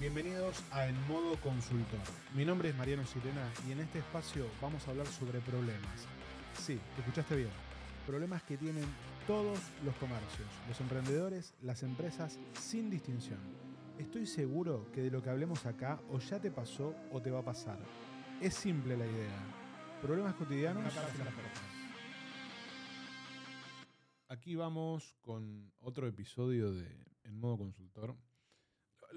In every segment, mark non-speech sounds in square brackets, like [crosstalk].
Bienvenidos a En Modo Consultor. Mi nombre es Mariano Sirena y en este espacio vamos a hablar sobre problemas. Sí, escuchaste bien. Problemas que tienen todos los comercios, los emprendedores, las empresas, sin distinción. Estoy seguro que de lo que hablemos acá o ya te pasó o te va a pasar. Es simple la idea. Problemas cotidianos. Aquí vamos con otro episodio de En Modo Consultor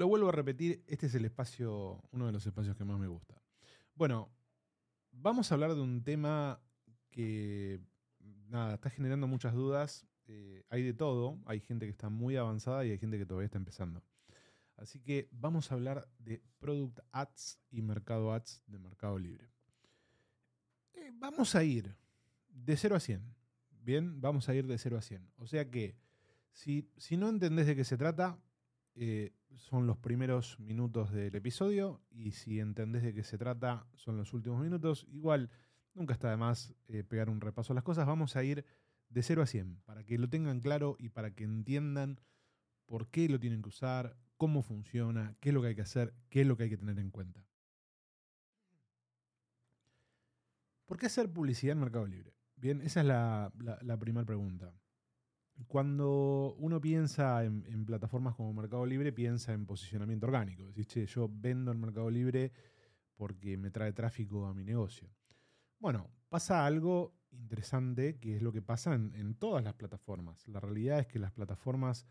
lo vuelvo a repetir, este es el espacio, uno de los espacios que más me gusta. Bueno, vamos a hablar de un tema que, nada, está generando muchas dudas. Eh, hay de todo, hay gente que está muy avanzada y hay gente que todavía está empezando. Así que vamos a hablar de Product Ads y Mercado Ads de Mercado Libre. Eh, vamos a ir de 0 a 100. Bien, vamos a ir de 0 a 100. O sea que, si, si no entendés de qué se trata, eh, son los primeros minutos del episodio y si entendés de qué se trata son los últimos minutos. Igual, nunca está de más eh, pegar un repaso a las cosas. Vamos a ir de 0 a 100 para que lo tengan claro y para que entiendan por qué lo tienen que usar, cómo funciona, qué es lo que hay que hacer, qué es lo que hay que tener en cuenta. ¿Por qué hacer publicidad en Mercado Libre? Bien, esa es la primera pregunta. Cuando uno piensa en, plataformas como Mercado Libre, piensa en posicionamiento orgánico. Decís, yo vendo en Mercado Libre porque me trae tráfico a mi negocio. Bueno, pasa algo interesante que es lo que pasa en, todas las plataformas. La realidad es que las plataformas,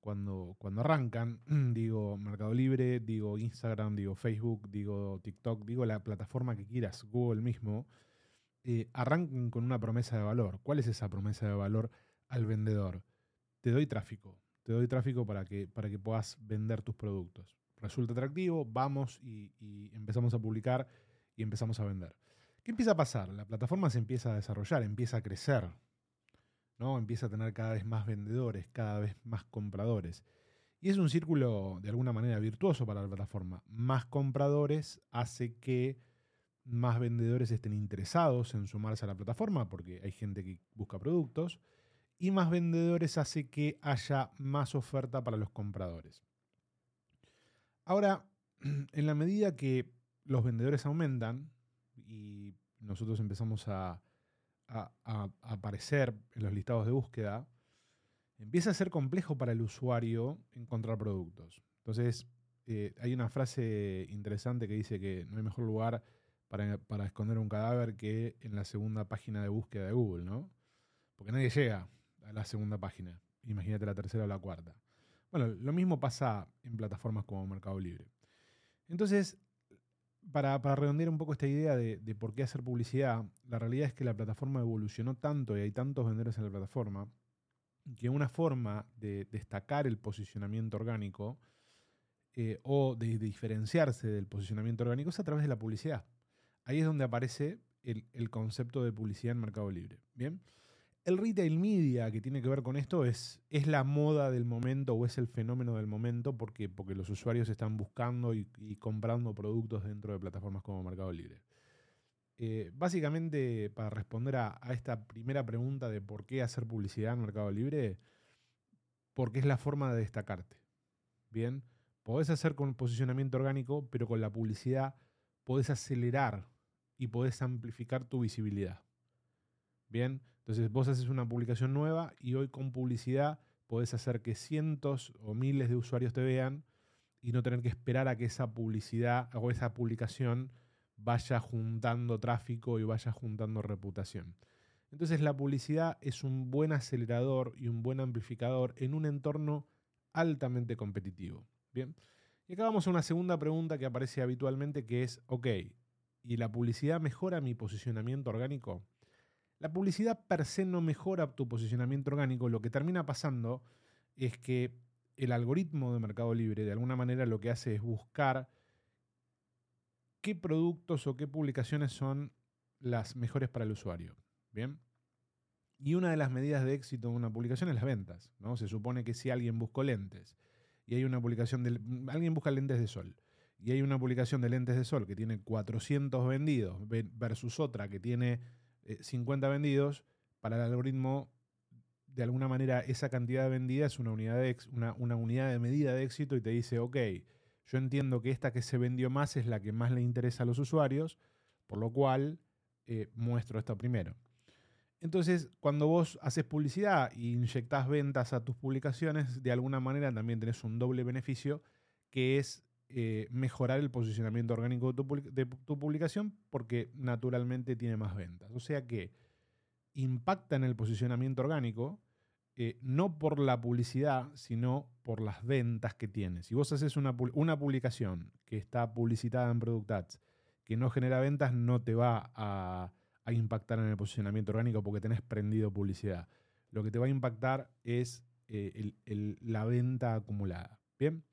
cuando, cuando arrancan, [clears throat] digo Mercado Libre, digo Instagram, digo Facebook, digo TikTok, digo la plataforma que quieras, Google mismo, eh, arrancan con una promesa de valor. ¿Cuál es esa promesa de valor? Al vendedor, te doy tráfico, te doy tráfico para que, para que puedas vender tus productos. Resulta atractivo, vamos y, empezamos a publicar y empezamos a vender. ¿Qué empieza a pasar? La plataforma se empieza a desarrollar, empieza a crecer, ¿no? Empieza a tener cada vez más vendedores, cada vez más compradores. Y es un círculo de alguna manera virtuoso para la plataforma. Más compradores hace que más vendedores estén interesados en sumarse a la plataforma porque hay gente que busca productos y más vendedores hace que haya más oferta para los compradores. Ahora, [clears throat] en la medida que los vendedores aumentan y nosotros empezamos a, aparecer en los listados de búsqueda, empieza a ser complejo para el usuario encontrar productos. Entonces, eh, hay una frase interesante que dice que no hay mejor lugar para, para, esconder un cadáver que en la segunda página de búsqueda de Google, ¿no? Porque nadie llega a la segunda página. Imagínate la tercera o la cuarta. Bueno, lo mismo pasa en plataformas como Mercado Libre. Entonces, para, redondear un poco esta idea de, por qué hacer publicidad, la realidad es que la plataforma evolucionó tanto y hay tantos vendedores en la plataforma que una forma de destacar el posicionamiento orgánico eh, o de, diferenciarse del posicionamiento orgánico es a través de la publicidad. Ahí es donde aparece el, el concepto de publicidad en Mercado Libre. Bien. El retail media que tiene que ver con esto es, es la moda del momento o es el fenómeno del momento porque, porque los usuarios están buscando y, comprando productos dentro de plataformas como Mercado Libre. Eh, básicamente, para responder a, esta primera pregunta de por qué hacer publicidad en Mercado Libre, porque es la forma de destacarte. Bien, podés hacer con posicionamiento orgánico, pero con la publicidad podés acelerar y podés amplificar tu visibilidad. Bien, entonces vos haces una publicación nueva y hoy con publicidad podés hacer que cientos o miles de usuarios te vean y no tener que esperar a que esa publicidad o esa publicación vaya juntando tráfico y vaya juntando reputación. Entonces la publicidad es un buen acelerador y un buen amplificador en un entorno altamente competitivo. Bien. Y acá vamos a una segunda pregunta que aparece habitualmente que es, ok, ¿y la publicidad mejora mi posicionamiento orgánico? La publicidad per se no mejora tu posicionamiento orgánico, lo que termina pasando es que el algoritmo de Mercado Libre de alguna manera lo que hace es buscar qué productos o qué publicaciones son las mejores para el usuario. Bien. Y una de las medidas de éxito de una publicación es las ventas. ¿no? Se supone que si alguien buscó lentes y hay una publicación de. Alguien busca lentes de sol y hay una publicación de lentes de sol que tiene 400 vendidos versus otra que tiene 50 eh, vendidos, para el algoritmo, de alguna manera, esa cantidad de vendida es una unidad de, una, unidad de medida de éxito y te dice, ok, yo entiendo que esta que se vendió más es la que más le interesa a los usuarios, por lo cual eh, muestro esto primero. Entonces, cuando vos haces publicidad e inyectás ventas a tus publicaciones, de alguna manera también tenés un doble beneficio, que es eh, mejorar el posicionamiento orgánico de tu, publicación porque naturalmente tiene más ventas. O sea que impacta en el posicionamiento orgánico, eh, no por la publicidad, sino por las ventas que tienes. Si vos haces una, publicación que está publicitada en Product Ads, que no genera ventas, no te va a a impactar en el posicionamiento orgánico porque tenés prendido publicidad. Lo que te va a impactar es eh, la venta acumulada. Bien.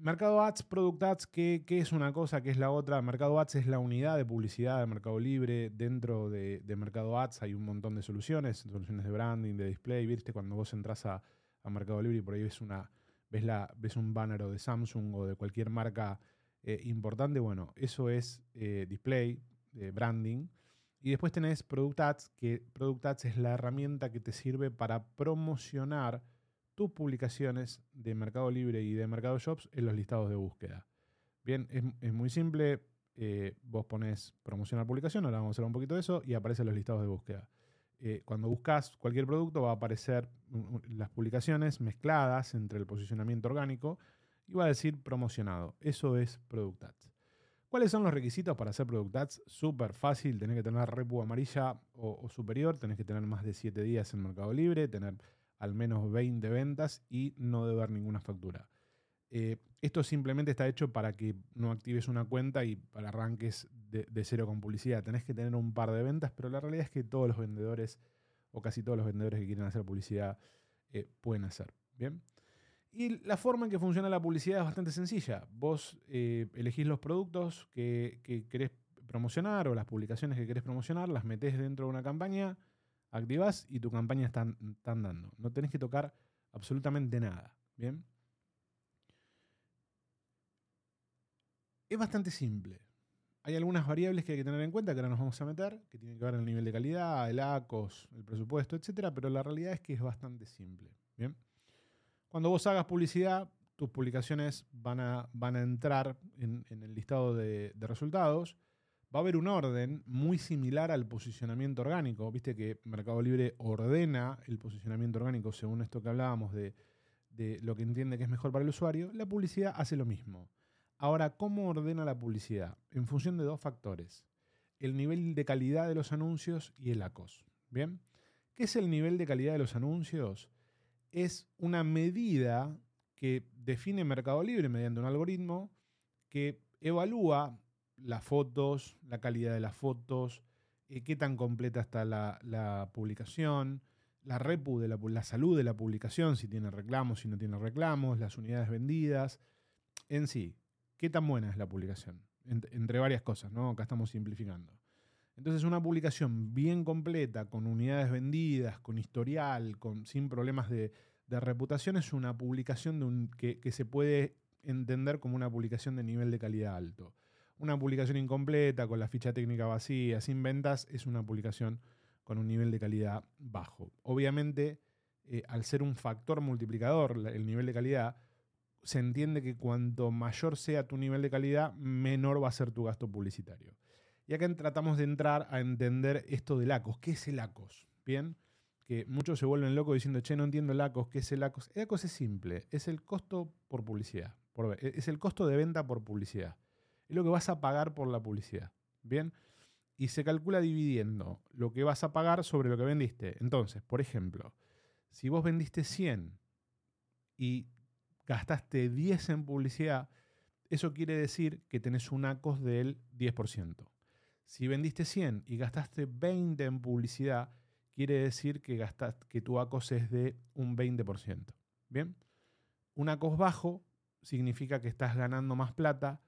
Mercado Ads, Product Ads, ¿qué, es una cosa? ¿Qué es la otra? Mercado Ads es la unidad de publicidad de Mercado Libre. Dentro de, Mercado Ads hay un montón de soluciones, soluciones de branding, de display. ¿Viste? Cuando vos entras a, Mercado Libre y por ahí ves, una, ves, la, ves un banner o de Samsung o de cualquier marca eh, importante, bueno, eso es eh, display, de branding. Y después tenés Product Ads, que Product Ads es la herramienta que te sirve para promocionar tus publicaciones de Mercado Libre y de Mercado Shops en los listados de búsqueda. Bien, es, muy simple. Eh, vos pones promocionar publicación, ahora vamos a hacer un poquito de eso, y aparecen los listados de búsqueda. Eh, cuando buscas cualquier producto va a aparecer las publicaciones mezcladas entre el posicionamiento orgánico y va a decir promocionado. Eso es Product Ads. ¿Cuáles son los requisitos para hacer Product Ads? Súper fácil, tenés que tener repu amarilla o, superior, tenés que tener más de 7 días en Mercado Libre, tener al menos 20 ventas y no deber ninguna factura. Eh, esto simplemente está hecho para que no actives una cuenta y para arranques de, cero con publicidad. Tenés que tener un par de ventas, pero la realidad es que todos los vendedores, o casi todos los vendedores que quieren hacer publicidad, eh, pueden hacer. Bien. Y la forma en que funciona la publicidad es bastante sencilla. Vos eh, elegís los productos que, querés promocionar o las publicaciones que querés promocionar, las metés dentro de una campaña, activás y tu campaña está, andando. No tenés que tocar absolutamente nada. ¿Bien? Es bastante simple. Hay algunas variables que hay que tener en cuenta que ahora nos vamos a meter, que tienen que ver el nivel de calidad, el ACOS, el presupuesto, etcétera, pero la realidad es que es bastante simple. ¿Bien? Cuando vos hagas publicidad, tus publicaciones van a, van a entrar en, el listado de, resultados. Va a haber un orden muy similar al posicionamiento orgánico. Viste que Mercado Libre ordena el posicionamiento orgánico según esto que hablábamos de, de lo que entiende que es mejor para el usuario. La publicidad hace lo mismo. Ahora, ¿cómo ordena la publicidad? En función de dos factores. El nivel de calidad de los anuncios y el ACOS. ¿Bien? ¿Qué es el nivel de calidad de los anuncios? es una medida que define Mercado Libre mediante un algoritmo que evalúa las fotos, la calidad de las fotos, eh, qué tan completa está la, publicación, la repu de la, salud de la publicación, si tiene reclamos, si no tiene reclamos, las unidades vendidas, en sí, qué tan buena es la publicación, entre varias cosas, ¿no? Acá estamos simplificando. Entonces una publicación bien completa, con unidades vendidas, con historial, con, sin problemas de, reputación, es una publicación que, se puede entender como una publicación de nivel de calidad alto. Una publicación incompleta, con la ficha técnica vacía, sin ventas, es una publicación con un nivel de calidad bajo. Obviamente, eh, al ser un factor multiplicador, el nivel de calidad, se entiende que cuanto mayor sea tu nivel de calidad, menor va a ser tu gasto publicitario. Y acá tratamos de entrar a entender esto del ACOS. ¿Qué es el ACOS? Bien, que muchos se vuelven locos diciendo, che, no entiendo el ACOS. ¿Qué es el ACOS? El ACOS es simple, es el costo por publicidad. Es el costo de venta por publicidad. Es lo que vas a pagar por la publicidad. Bien, y se calcula dividiendo lo que vas a pagar sobre lo que vendiste. Entonces, por ejemplo, si vos vendiste 100 y gastaste 10 en publicidad, eso quiere decir que tenés un ACOS del 10%. Si vendiste 100 y gastaste 20 en publicidad, quiere decir que, que tu ACOS es de un 20%. ¿Bien? Un ACOS bajo significa que estás ganando más plata,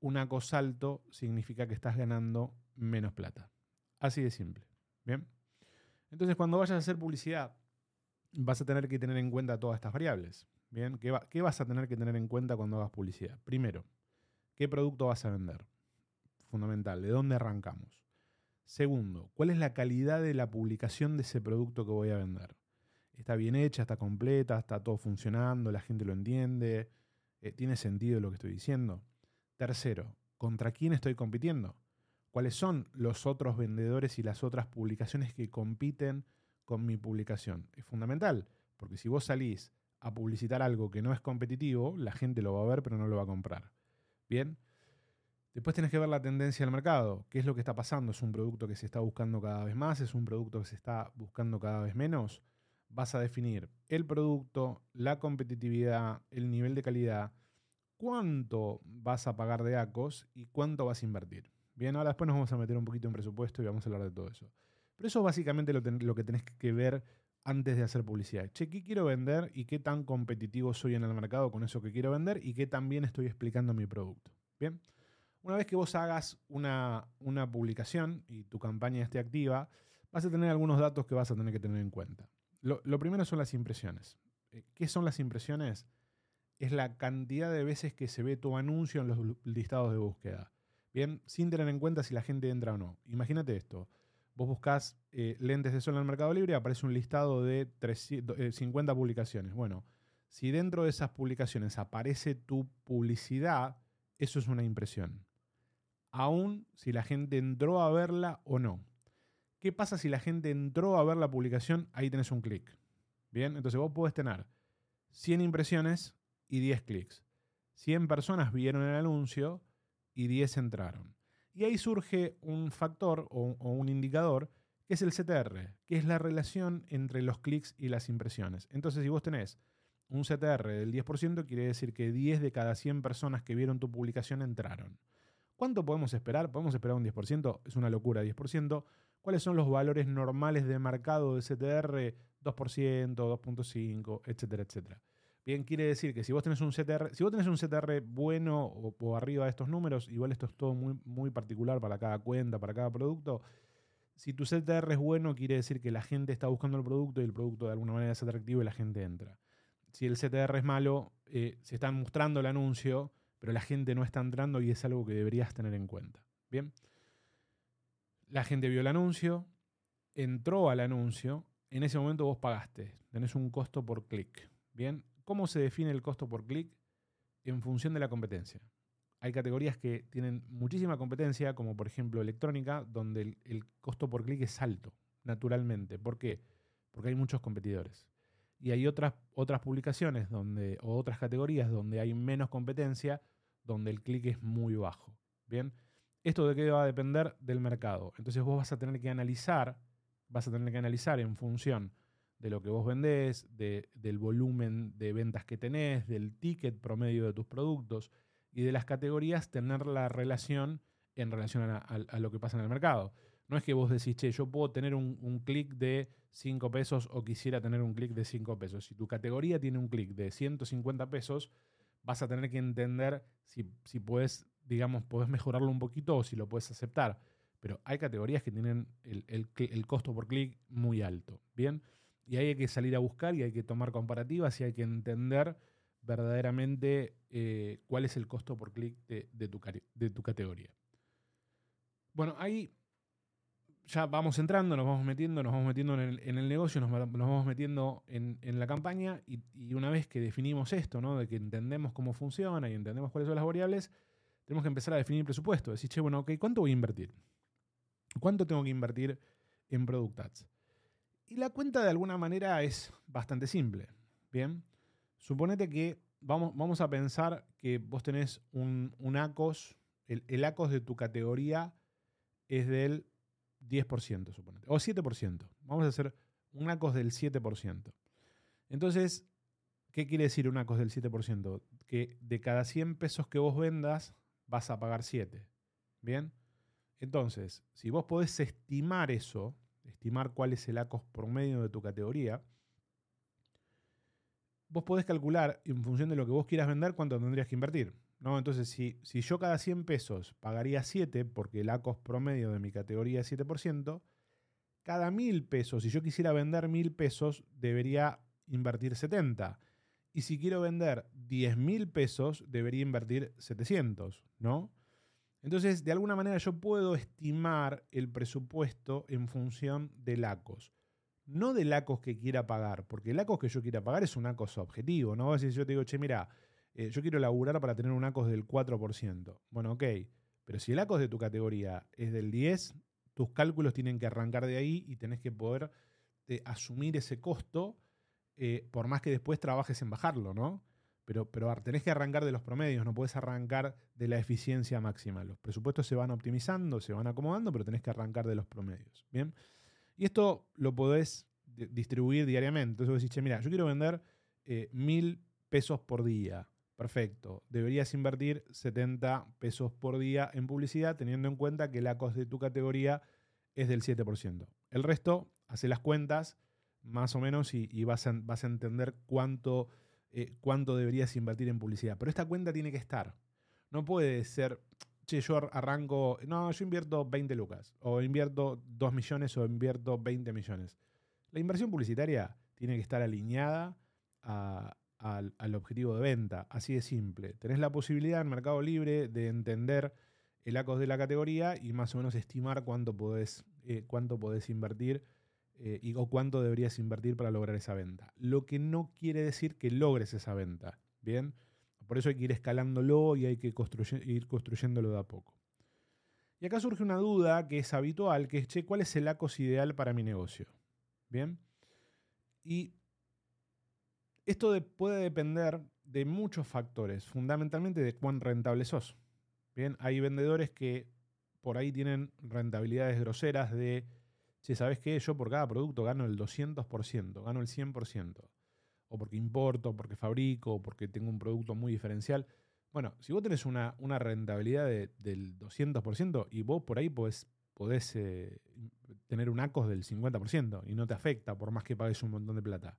un ACOS alto significa que estás ganando menos plata. Así de simple. ¿Bien? Entonces, cuando vayas a hacer publicidad, vas a tener que tener en cuenta todas estas variables. ¿Bien? ¿Qué, ¿Qué vas a tener que tener en cuenta cuando hagas publicidad? Primero, ¿qué producto vas a vender? fundamental, ¿de dónde arrancamos? Segundo, ¿cuál es la calidad de la publicación de ese producto que voy a vender? ¿Está bien hecha, está completa, está todo funcionando, la gente lo entiende? Eh, ¿Tiene sentido lo que estoy diciendo? Tercero, ¿contra quién estoy compitiendo? ¿Cuáles son los otros vendedores y las otras publicaciones que compiten con mi publicación? Es fundamental, porque si vos salís a publicitar algo que no es competitivo, la gente lo va a ver pero no lo va a comprar. Bien. Después tenés que ver la tendencia del mercado. ¿Qué es lo que está pasando? ¿Es un producto que se está buscando cada vez más? ¿Es un producto que se está buscando cada vez menos? Vas a definir el producto, la competitividad, el nivel de calidad, cuánto vas a pagar de ACOS y cuánto vas a invertir. Bien, ahora después nos vamos a meter un poquito en presupuesto y vamos a hablar de todo eso. Pero eso es básicamente lo, que tenés que ver antes de hacer publicidad. Che, ¿qué quiero vender y qué tan competitivo soy en el mercado con eso que quiero vender y qué tan bien estoy explicando mi producto? Bien. Una vez que vos hagas una, publicación y tu campaña esté activa, vas a tener algunos datos que vas a tener que tener en cuenta. Lo, primero son las impresiones. Eh, ¿Qué son las impresiones? Es la cantidad de veces que se ve tu anuncio en los listados de búsqueda. Bien, sin tener en cuenta si la gente entra o no. Imagínate esto. Vos buscas eh, lentes de sol en el Mercado Libre aparece un listado de 50 eh, publicaciones. Bueno, si dentro de esas publicaciones aparece tu publicidad, eso es una impresión. Aún si la gente entró a verla o no. ¿Qué pasa si la gente entró a ver la publicación? Ahí tenés un clic. Bien, entonces vos podés tener 100 impresiones y 10 clics. 100 personas vieron el anuncio y 10 entraron. Y ahí surge un factor o, un indicador que es el CTR, que es la relación entre los clics y las impresiones. Entonces, si vos tenés un CTR del 10%, quiere decir que 10 de cada 100 personas que vieron tu publicación entraron. ¿Cuánto podemos esperar? ¿Podemos esperar un 10%? Es una locura, 10%. ¿Cuáles son los valores normales de mercado de CTR? 2%, 2.5, etcétera, etcétera. Bien, quiere decir que si vos tenés un CTR, si vos tenés un CTR bueno o, arriba de estos números, igual esto es todo muy, muy particular para cada cuenta, para cada producto. Si tu CTR es bueno, quiere decir que la gente está buscando el producto y el producto de alguna manera es atractivo y la gente entra. Si el CTR es malo, eh, se están mostrando el anuncio, pero la gente no está entrando y es algo que deberías tener en cuenta. Bien. La gente vio el anuncio, entró al anuncio, en ese momento vos pagaste, tenés un costo por clic. Bien, ¿Cómo se define el costo por clic? En función de la competencia. Hay categorías que tienen muchísima competencia, como por ejemplo electrónica, donde el, costo por clic es alto, naturalmente. ¿Por qué? Porque hay muchos competidores. Y hay otras, otras publicaciones donde, o otras categorías donde hay menos competencia, donde el clic es muy bajo. Bien, esto de qué va a depender del mercado. Entonces vos vas a tener que analizar, vas a tener que analizar en función de lo que vos vendés, del volumen de ventas que tenés, del ticket promedio de tus productos y de las categorías, tener la relación en relación a, lo que pasa en el mercado. No es que vos decís, che, yo puedo tener un, clic de 5 pesos o quisiera tener un clic de 5 pesos. Si tu categoría tiene un clic de 150 pesos, vas a tener que entender si, si puedes, digamos, puedes mejorarlo un poquito o si lo puedes aceptar. Pero hay categorías que tienen el, el costo por clic muy alto. Bien. Y ahí hay que salir a buscar y hay que tomar comparativas y hay que entender verdaderamente eh, cuál es el costo por clic de, tu, de, tu, categoría. Bueno, ahí ya vamos entrando, nos vamos metiendo, nos vamos metiendo en el, negocio, nos, vamos metiendo en, la campaña y, una vez que definimos esto, ¿no? de que entendemos cómo funciona y entendemos cuáles son las variables, tenemos que empezar a definir presupuesto. Decir, che, bueno, ok, ¿cuánto voy a invertir? ¿Cuánto tengo que invertir en Product Ads? Y la cuenta de alguna manera es bastante simple. Bien, suponete que vamos, vamos a pensar que vos tenés un, ACOS, el, ACOS de tu categoría es del 10%, suponete, o 7%. Vamos a hacer un ACOS del 7%. Entonces, ¿qué quiere decir un ACOS del 7%? Que de cada 100 pesos que vos vendas, vas a pagar 7. ¿Bien? Entonces, si vos podés estimar eso, estimar cuál es el ACOS promedio de tu categoría, vos podés calcular en función de lo que vos quieras vender cuánto tendrías que invertir. ¿no? Entonces, si, si yo cada 100 pesos pagaría 7 porque el ACOS promedio de mi categoría es 7%, cada 1000 pesos, si yo quisiera vender 1000 pesos, debería invertir 70. Y si quiero vender 10.000 pesos, debería invertir 700, ¿no? Entonces, de alguna manera yo puedo estimar el presupuesto en función del ACOS. No del ACOS que quiera pagar, porque el ACOS que yo quiera pagar es un ACOS objetivo, ¿no? Si yo te digo, che, mira, eh, yo quiero laburar para tener un ACOS del 4%. Bueno, ok, pero si el ACOS de tu categoría es del 10, tus cálculos tienen que arrancar de ahí y tenés que poder eh, asumir ese costo, eh, por más que después trabajes en bajarlo, ¿no? Pero, pero tenés que arrancar de los promedios, no puedes arrancar de la eficiencia máxima. Los presupuestos se van optimizando, se van acomodando, pero tenés que arrancar de los promedios. ¿Bien? Y esto lo podés distribuir diariamente. Entonces vos decís, mira, yo quiero vender eh, mil pesos por día. Perfecto. Deberías invertir 70 pesos por día en publicidad, teniendo en cuenta que la coste de tu categoría es del 7%. El resto, hace las cuentas más o menos y, vas, a, vas, a, entender cuánto, eh, cuánto deberías invertir en publicidad. Pero esta cuenta tiene que estar. No puede ser, che, yo arranco, no, yo invierto 20 lucas, o invierto 2 millones, o invierto 20 millones. La inversión publicitaria tiene que estar alineada al, objetivo de venta, así de simple. Tenés la posibilidad en Mercado Libre de entender el ACOS de la categoría y más o menos estimar cuánto podés, eh, cuánto podés invertir eh, y, o cuánto deberías invertir para lograr esa venta. Lo que no quiere decir que logres esa venta, ¿bien? Por eso hay que ir escalándolo y hay que ir construyéndolo de a poco. Y acá surge una duda que es habitual, que es, che, ¿cuál es el ACOS ideal para mi negocio? ¿Bien? Y esto puede depender de muchos factores, fundamentalmente de cuán rentable sos. Bien, hay vendedores que por ahí tienen rentabilidades groseras de, si ¿sabes qué? Yo por cada producto gano el 200%, gano el 100%. O porque importo, porque fabrico, porque tengo un producto muy diferencial. Bueno, si vos tenés una, una rentabilidad del 200% y vos por ahí podés, podés eh, tener un ACOS del 50% y no te afecta por más que pagues un montón de plata.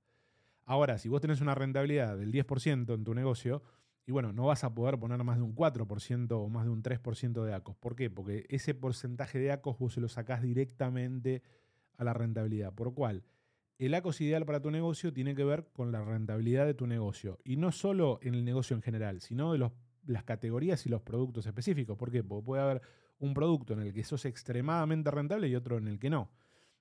Ahora, si vos tenés una rentabilidad del 10% en tu negocio, y bueno, no vas a poder poner más de un 4% o más de un 3% de ACOS. ¿Por qué? Porque ese porcentaje de ACOS vos se lo sacás directamente a la rentabilidad. Por cual, el ACOS ideal para tu negocio tiene que ver con la rentabilidad de tu negocio. Y no solo en el negocio en general, sino de las categorías y los productos específicos. ¿Por qué? Porque puede haber un producto en el que sos extremadamente rentable y otro en el que no.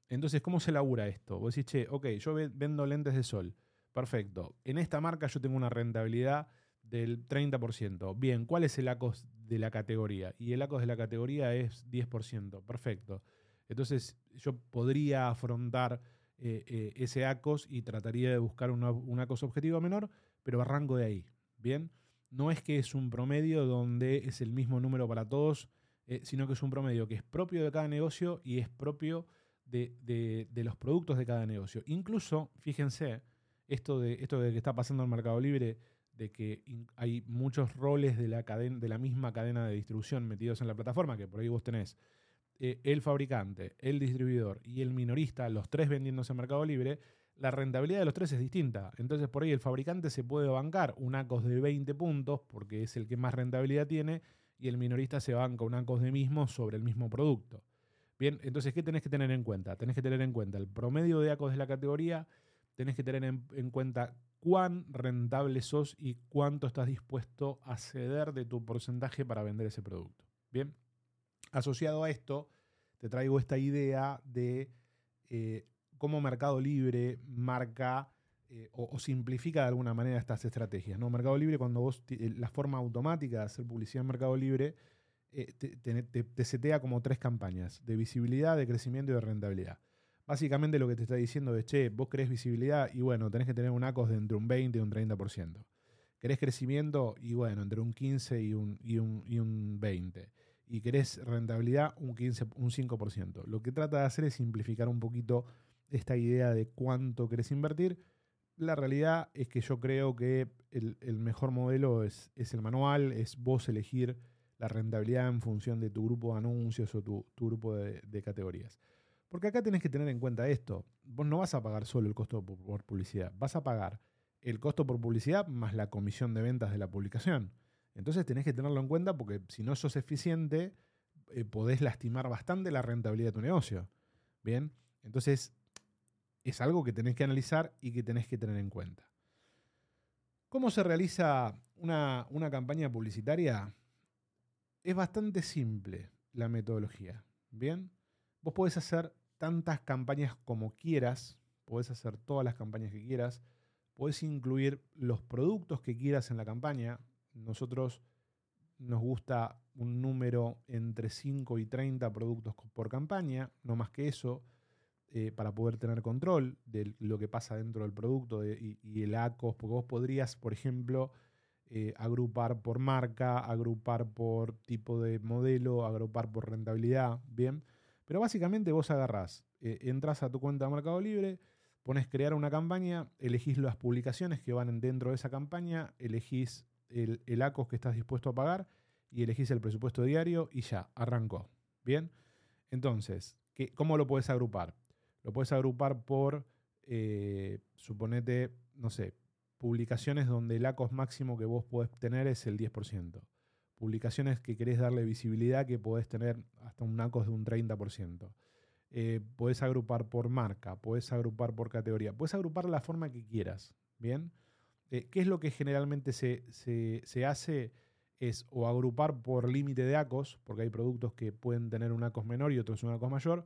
Entonces, ¿cómo se labura esto? Vos decís, che, ok, yo vendo lentes de sol. Perfecto. En esta marca yo tengo una rentabilidad del 30%. Bien, ¿cuál es el ACOS de la categoría? Y el ACOS de la categoría es 10%. Perfecto. Entonces yo podría afrontar eh, eh, ese ACOS y trataría de buscar un ACOS objetivo menor, pero arranco de ahí. Bien, no es que es un promedio donde es el mismo número para todos, eh, sino que es un promedio que es propio de cada negocio y es propio de, los productos de cada negocio. Incluso, fíjense, esto de, esto de que está pasando en Mercado Libre, de que hay muchos roles de la, cadena, de la misma cadena de distribución metidos en la plataforma, que por ahí vos tenés eh, el fabricante, el distribuidor y el minorista, los tres vendiéndose en Mercado Libre, la rentabilidad de los tres es distinta. Entonces por ahí el fabricante se puede bancar un ACOS de 20 puntos porque es el que más rentabilidad tiene y el minorista se banca un ACOS de mismo sobre el mismo producto. Bien, entonces, ¿qué tenés que tener en cuenta? Tenés que tener en cuenta el promedio de ACOS de la categoría, tenés que tener en, cuenta cuán rentable sos y cuánto estás dispuesto a ceder de tu porcentaje para vender ese producto. Bien, asociado a esto, te traigo esta idea de eh, cómo Mercado Libre marca eh, o, simplifica de alguna manera estas estrategias. ¿no? Mercado Libre, cuando vos, eh, la forma automática de hacer publicidad en Mercado Libre, te, te setea como tres campañas, de visibilidad, de crecimiento y de rentabilidad. Básicamente lo que te está diciendo es, che, vos querés visibilidad y bueno, tenés que tener un ACOS de entre un 20 y un 30%. Querés crecimiento y bueno, entre un 15 y un, y un, y un 20. Y querés rentabilidad un, 15, un 5%. Lo que trata de hacer es simplificar un poquito esta idea de cuánto querés invertir. La realidad es que yo creo que el, mejor modelo es, es, el manual, es vos elegir la rentabilidad en función de tu grupo de anuncios o tu, grupo de, de categorías. Porque acá tenés que tener en cuenta esto. Vos no vas a pagar solo el costo por publicidad, vas a pagar el costo por publicidad más la comisión de ventas de la publicación. Entonces tenés que tenerlo en cuenta porque si no sos eficiente, eh, podés lastimar bastante la rentabilidad de tu negocio. Bien, entonces es algo que tenés que analizar y que tenés que tener en cuenta. ¿Cómo se realiza una, una campaña publicitaria? Es bastante simple la metodología. Bien, Vos podés hacer tantas campañas como quieras, podés hacer todas las campañas que quieras, podés incluir los productos que quieras en la campaña. Nosotros nos gusta un número entre 5 y 30 productos por campaña, no más que eso, eh, para poder tener control de lo que pasa dentro del producto y, el ACOS, porque vos podrías, por ejemplo, eh, agrupar por marca, agrupar por tipo de modelo, agrupar por rentabilidad, ¿bien? Pero básicamente vos agarrás, eh, entras a tu cuenta de Mercado Libre, pones crear una campaña, elegís las publicaciones que van dentro de esa campaña, elegís el, el ACOS que estás dispuesto a pagar y elegís el presupuesto diario y ya, arrancó. Bien, entonces, ¿qué, ¿cómo lo puedes agrupar? Lo puedes agrupar por, eh, suponete, no sé, publicaciones donde el ACOS máximo que vos podés tener es el 10%. Publicaciones que querés darle visibilidad que podés tener hasta un ACOS de un 30%. Eh, podés agrupar por marca, podés agrupar por categoría, podés agrupar la forma que quieras. Bien, eh, ¿qué es lo que generalmente se, se hace? es o agrupar por límite de ACOS, porque hay productos que pueden tener un ACOS menor y otros un ACOS mayor,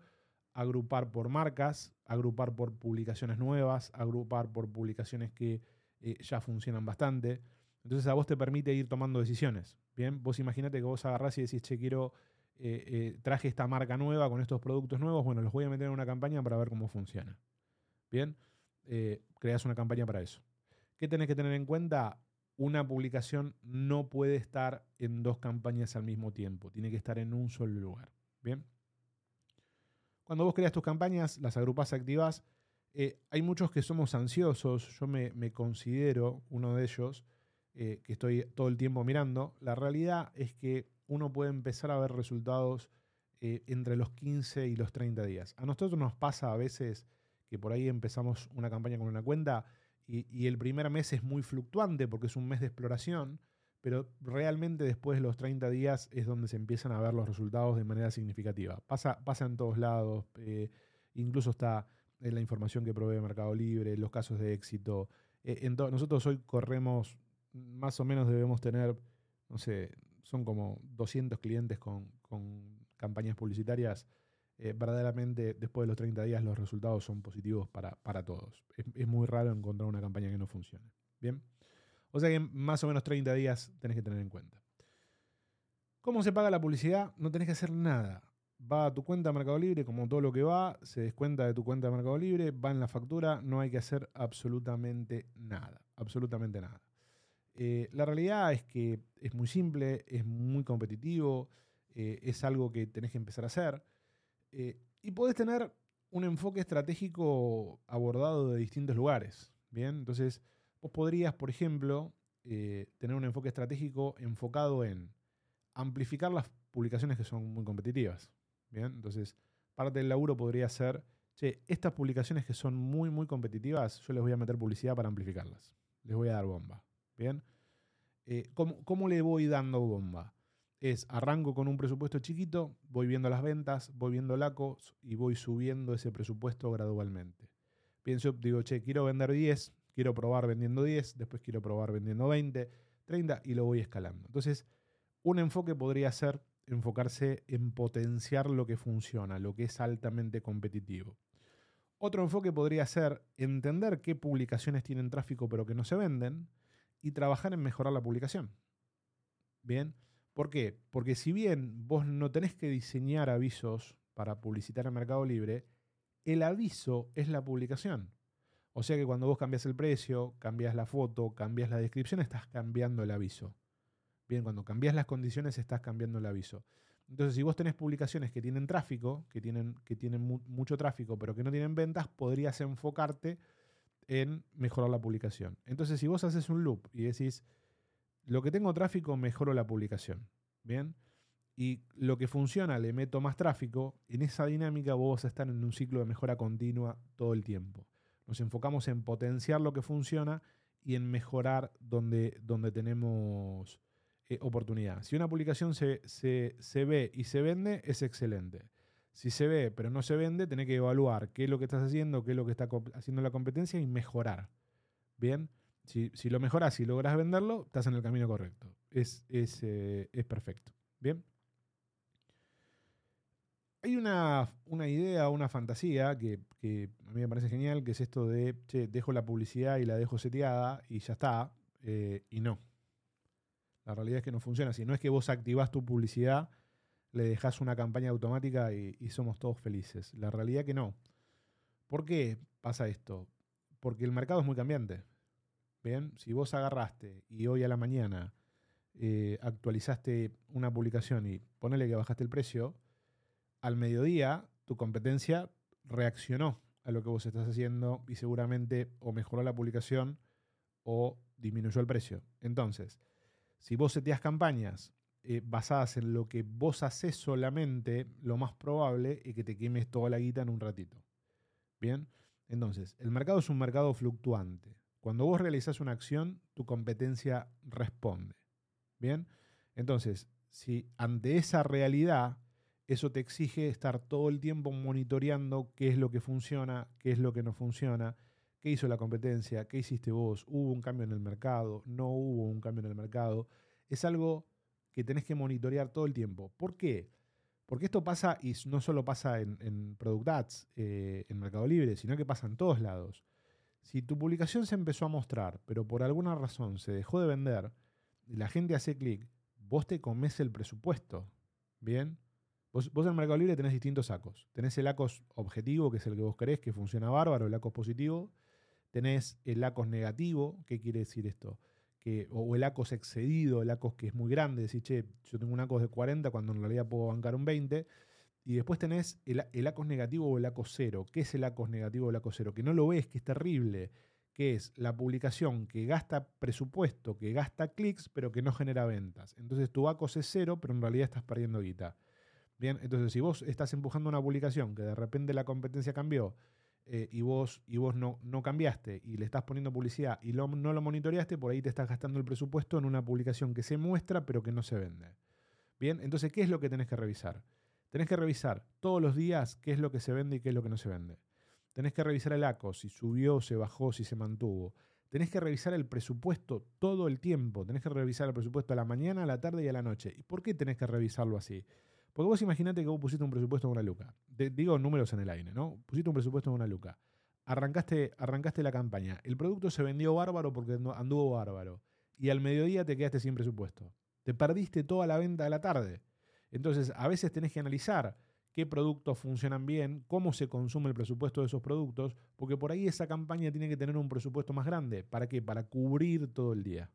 agrupar por marcas, agrupar por publicaciones nuevas, agrupar por publicaciones que eh, ya funcionan bastante. Entonces a vos te permite ir tomando decisiones. Bien, vos imaginate que vos agarrás y decís, che, quiero, eh, traje esta marca nueva con estos productos nuevos, bueno, los voy a meter en una campaña para ver cómo funciona. Bien, creas una campaña para eso. ¿Qué tenés que tener en cuenta? una publicación no puede estar en dos campañas al mismo tiempo, tiene que estar en un solo lugar. Bien. Cuando vos creas tus campañas, las agrupas activas, eh, hay muchos que somos ansiosos, yo me, considero uno de ellos, eh, que estoy todo el tiempo mirando. La realidad es que uno puede empezar a ver resultados eh, entre los 15 y los 30 días. A nosotros nos pasa a veces que por ahí empezamos una campaña con una cuenta y, el primer mes es muy fluctuante porque es un mes de exploración, pero realmente después de los 30 días es donde se empiezan a ver los resultados de manera significativa. Pasa, pasa en todos lados, eh, incluso está la información que provee Mercado Libre, los casos de éxito. Eh, nosotros hoy corremos, más o menos debemos tener, no sé, son como 200 clientes con, con campañas publicitarias eh, verdaderamente después de los 30 días los resultados son positivos para, todos. Es, muy raro encontrar una campaña que no funcione. Bien. O sea que más o menos 30 días tenés que tener en cuenta. ¿Cómo se paga la publicidad? No tenés que hacer nada. Va a tu cuenta de Mercado Libre, como todo lo que va, se descuenta de tu cuenta de Mercado Libre, va en la factura, no hay que hacer absolutamente nada. Absolutamente nada. Eh, la realidad es que es muy simple, es muy competitivo, eh, es algo que tenés que empezar a hacer. Eh, y podés tener un enfoque estratégico abordado de distintos lugares. Bien, entonces vos podrías, por ejemplo, eh, tener un enfoque estratégico enfocado en amplificar las publicaciones que son muy competitivas. Bien, entonces parte del laburo podría ser, che, estas publicaciones que son muy, muy competitivas, yo les voy a meter publicidad para amplificarlas. Les voy a dar bomba. Bien, eh, ¿cómo le voy dando bomba? Es arranco con un presupuesto chiquito, voy viendo las ventas, voy viendo LACOS y voy subiendo ese presupuesto gradualmente. Pienso, digo, che, quiero vender 10, quiero probar vendiendo 10, después quiero probar vendiendo 20, 30 y lo voy escalando. Entonces, un enfoque podría ser enfocarse en potenciar lo que funciona, lo que es altamente competitivo. Otro enfoque podría ser entender qué publicaciones tienen tráfico pero que no se venden y trabajar en mejorar la publicación. Bien, ¿Por qué? Porque si bien vos no tenés que diseñar avisos para publicitar en Mercado Libre, el aviso es la publicación. O sea que cuando vos cambias el precio, cambias la foto, cambias la descripción, estás cambiando el aviso. Bien, cuando cambias las condiciones, estás cambiando el aviso. Entonces, si vos tenés publicaciones que tienen tráfico, que tienen, que tienen mucho tráfico, pero que no tienen ventas, podrías enfocarte en mejorar la publicación. Entonces, si vos haces un loop y decís, lo que tengo tráfico, mejoro la publicación. Bien. Y lo que funciona, le meto más tráfico. En esa dinámica vos vas a estar en un ciclo de mejora continua todo el tiempo. Nos enfocamos en potenciar lo que funciona y en mejorar donde, donde tenemos eh, oportunidad. Si una publicación se, se, ve y se vende, es excelente. Si se ve pero no se vende, tenés que evaluar qué es lo que estás haciendo, qué es lo que está haciendo la competencia y mejorar. Bien. Si, lo mejoras y logras venderlo, estás en el camino correcto. Es, es, eh, perfecto. Bien. Hay una, idea, una fantasía que, a mí me parece genial, que es esto de, che, dejo la publicidad y la dejo seteada y ya está. Eh, y no. La realidad es que no funciona así. No es que vos activás tu publicidad, le dejas una campaña automática y, y somos todos felices. La realidad es que no. ¿Por qué pasa esto? Porque el mercado es muy cambiante. Bien, si vos agarraste y hoy a la mañana eh, actualizaste una publicación y ponele que bajaste el precio, al mediodía tu competencia reaccionó a lo que vos estás haciendo y seguramente o mejoró la publicación o disminuyó el precio. Entonces, si vos seteas campañas eh, basadas en lo que vos haces solamente, lo más probable es que te quemes toda la guita en un ratito. Bien, entonces, el mercado es un mercado fluctuante. Cuando vos realizás una acción, tu competencia responde. Bien, entonces, si ante esa realidad, eso te exige estar todo el tiempo monitoreando qué es lo que funciona, qué es lo que no funciona, qué hizo la competencia, qué hiciste vos, hubo un cambio en el mercado, no hubo un cambio en el mercado, es algo que tenés que monitorear todo el tiempo. ¿Por qué? Porque esto pasa, y no solo pasa en, Product Ads, eh, en Mercado Libre, sino que pasa en todos lados. Si tu publicación se empezó a mostrar, pero por alguna razón se dejó de vender, y la gente hace clic, vos te comes el presupuesto. ¿Bien? Vos, vos, en Mercado Libre tenés distintos sacos. Tenés el ACOS objetivo, que es el que vos querés, que funciona bárbaro, el ACOS positivo. Tenés el ACOS negativo, ¿qué quiere decir esto? Que, o el ACOS excedido, el ACOS que es muy grande, decís, che, yo tengo un ACOS de 40 cuando en realidad puedo bancar un 20. Y después tenés el, el ACOS negativo o el ACOS cero. ¿Qué es el ACOS negativo o el ACOS cero? Que no lo ves, que es terrible que es la publicación que gasta presupuesto, que gasta clics, pero que no genera ventas. Entonces tu ACOS es cero, pero en realidad estás perdiendo guita. Bien, entonces si vos estás empujando una publicación que de repente la competencia cambió eh, y vos, y vos no, no cambiaste y le estás poniendo publicidad y no lo monitoreaste, por ahí te estás gastando el presupuesto en una publicación que se muestra pero que no se vende. Bien, entonces, ¿qué es lo que tenés que revisar? Tenés que revisar todos los días qué es lo que se vende y qué es lo que no se vende. Tenés que revisar el ACO, si subió, se bajó, si se mantuvo. Tenés que revisar el presupuesto todo el tiempo. Tenés que revisar el presupuesto a la mañana, a la tarde y a la noche. ¿Y por qué tenés que revisarlo así? Porque vos imaginate que vos pusiste un presupuesto de una luca. digo números en el aire, ¿no? Pusiste un presupuesto de una luca. Arrancaste, arrancaste la campaña. El producto se vendió bárbaro porque anduvo bárbaro. Y al mediodía te quedaste sin presupuesto. Te perdiste toda la venta de la tarde. Entonces, a veces tenés que analizar qué productos funcionan bien, cómo se consume el presupuesto de esos productos, porque por ahí esa campaña tiene que tener un presupuesto más grande. ¿Para qué? Para cubrir todo el día.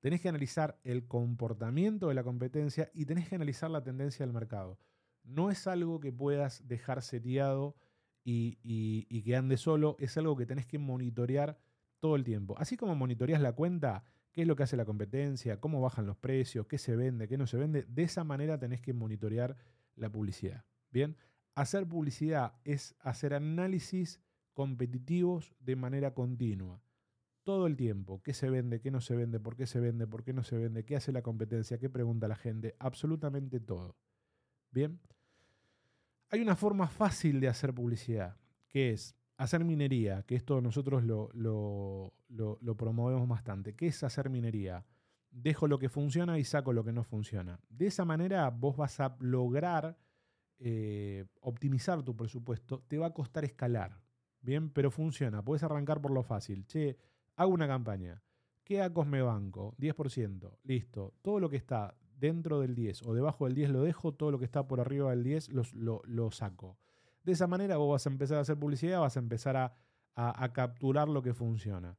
Tenés que analizar el comportamiento de la competencia y tenés que analizar la tendencia del mercado. No es algo que puedas dejar seteado y, que ande solo, es algo que tenés que monitorear todo el tiempo. Así como monitoreas la cuenta, qué es lo que hace la competencia, cómo bajan los precios, qué se vende, qué no se vende, de esa manera tenés que monitorear la publicidad. Bien, hacer publicidad es hacer análisis competitivos de manera continua. Todo el tiempo, qué se vende, qué no se vende, por qué se vende, por qué no se vende, qué hace la competencia, qué pregunta la gente, absolutamente todo. Bien, hay una forma fácil de hacer publicidad, que es hacer minería, que esto nosotros lo, lo, lo promovemos bastante. ¿Qué es hacer minería? dejo lo que funciona y saco lo que no funciona. De esa manera vos vas a lograr eh, optimizar tu presupuesto, te va a costar escalar, ¿bien? Pero funciona, puedes arrancar por lo fácil. Che, hago una campaña. ¿Qué ACOS me banco? 10%, listo. Todo lo que está dentro del 10 o debajo del 10 lo dejo, todo lo que está por arriba del 10 lo, lo, saco. De esa manera vos vas a empezar a hacer publicidad, vas a empezar a, a, capturar lo que funciona.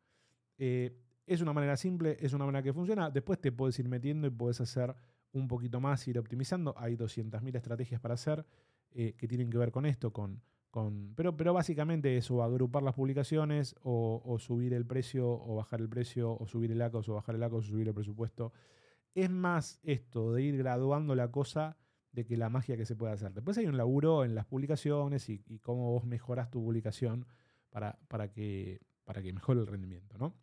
Eh, es una manera simple, es una manera que funciona. Después te puedes ir metiendo y puedes hacer un poquito más, ir optimizando. Hay 200.000 estrategias para hacer eh, que tienen que ver con esto, con, con, pero, pero básicamente eso, agrupar las publicaciones o, subir el precio o bajar el precio o subir el ACOS o bajar el ACOS o subir el presupuesto. Es más esto de ir graduando la cosa de que la magia que se puede hacer. Después hay un laburo en las publicaciones y, cómo vos mejoras tu publicación para, para, que, para que mejore el rendimiento, ¿no?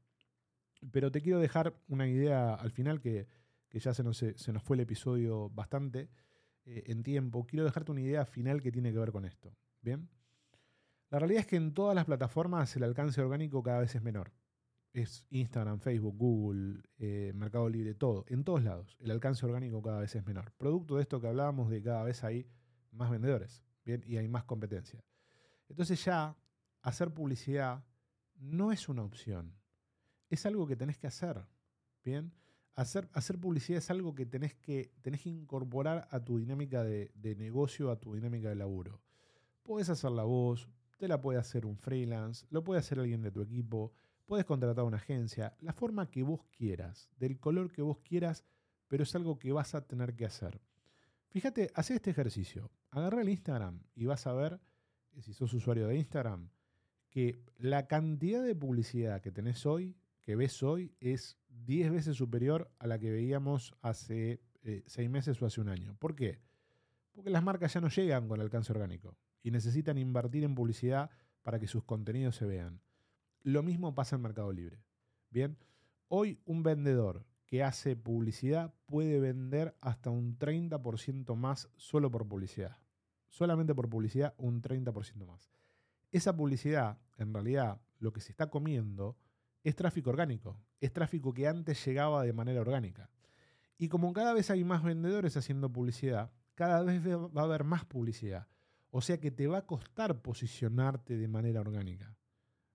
Pero te quiero dejar una idea al final que, ya se nos, se nos, fue el episodio bastante eh, en tiempo. Quiero dejarte una idea final que tiene que ver con esto. Bien. La realidad es que en todas las plataformas el alcance orgánico cada vez es menor. Es Instagram, Facebook, Google, eh, Mercado Libre, todo. En todos lados. El alcance orgánico cada vez es menor. Producto de esto que hablábamos de cada vez hay más vendedores. Bien. Y hay más competencia. Entonces ya hacer publicidad no es una opción es algo que tenés que hacer. Bien, hacer, hacer publicidad es algo que tenés que, tenés que incorporar a tu dinámica de, de negocio, a tu dinámica de laburo. Puedes hacerla vos, te la puede hacer un freelance, lo puede hacer alguien de tu equipo, puedes contratar una agencia, la forma que vos quieras, del color que vos quieras, pero es algo que vas a tener que hacer. Fíjate, hace este ejercicio. Agarra el Instagram y vas a ver, si sos usuario de Instagram, que la cantidad de publicidad que tenés hoy, que ves hoy, es 10 veces superior a la que veíamos hace 6 eh, meses o hace un año. ¿Por qué? Porque las marcas ya no llegan con alcance orgánico y necesitan invertir en publicidad para que sus contenidos se vean. Lo mismo pasa en Mercado Libre. Bien, hoy un vendedor que hace publicidad puede vender hasta un 30% más solo por publicidad. Solamente por publicidad un 30% más. Esa publicidad, en realidad, lo que se está comiendo es tráfico orgánico. Es tráfico que antes llegaba de manera orgánica. Y como cada vez hay más vendedores haciendo publicidad, cada vez va a haber más publicidad. O sea que te va a costar posicionarte de manera orgánica.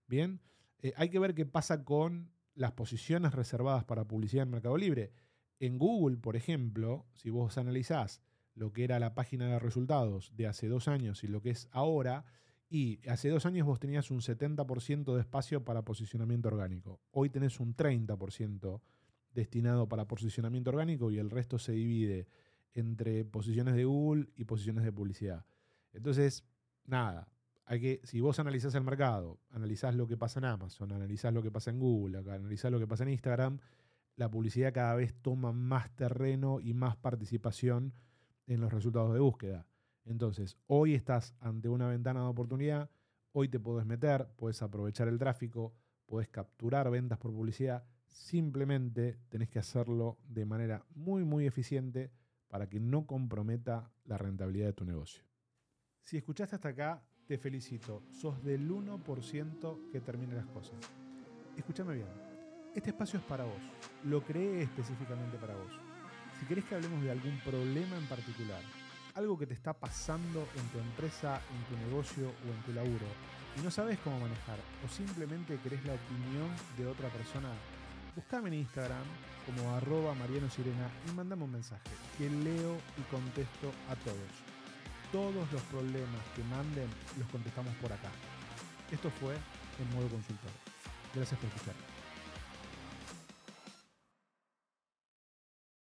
Bien, eh, hay que ver qué pasa con las posiciones reservadas para publicidad en Mercado Libre. En Google, por ejemplo, si vos analizás lo que era la página de resultados de hace dos años y lo que es ahora, y hace dos años vos tenías un 70% de espacio para posicionamiento orgánico. Hoy tenés un 30% destinado para posicionamiento orgánico y el resto se divide entre posiciones de Google y posiciones de publicidad. Entonces, nada, hay que, si vos analizás el mercado, analizás lo que pasa en Amazon, analizás lo que pasa en Google, analizás lo que pasa en Instagram, la publicidad cada vez toma más terreno y más participación en los resultados de búsqueda. Entonces, hoy estás ante una ventana de oportunidad, hoy te puedes meter, puedes aprovechar el tráfico, puedes capturar ventas por publicidad, simplemente tenés que hacerlo de manera muy, muy eficiente para que no comprometa la rentabilidad de tu negocio. Si escuchaste hasta acá, te felicito. Sos del 1% que termina las cosas. Escúchame bien. Este espacio es para vos. Lo creé específicamente para vos. Si querés que hablemos de algún problema en particular, algo que te está pasando en tu empresa, en tu negocio o en tu laburo y no sabes cómo manejar o simplemente querés la opinión de otra persona, buscame en Instagram como arroba Mariano Sirena y mandame un mensaje que leo y contesto a todos todos los problemas que manden los contestamos por acá. Esto fue el modo consultor. Gracias por escuchar.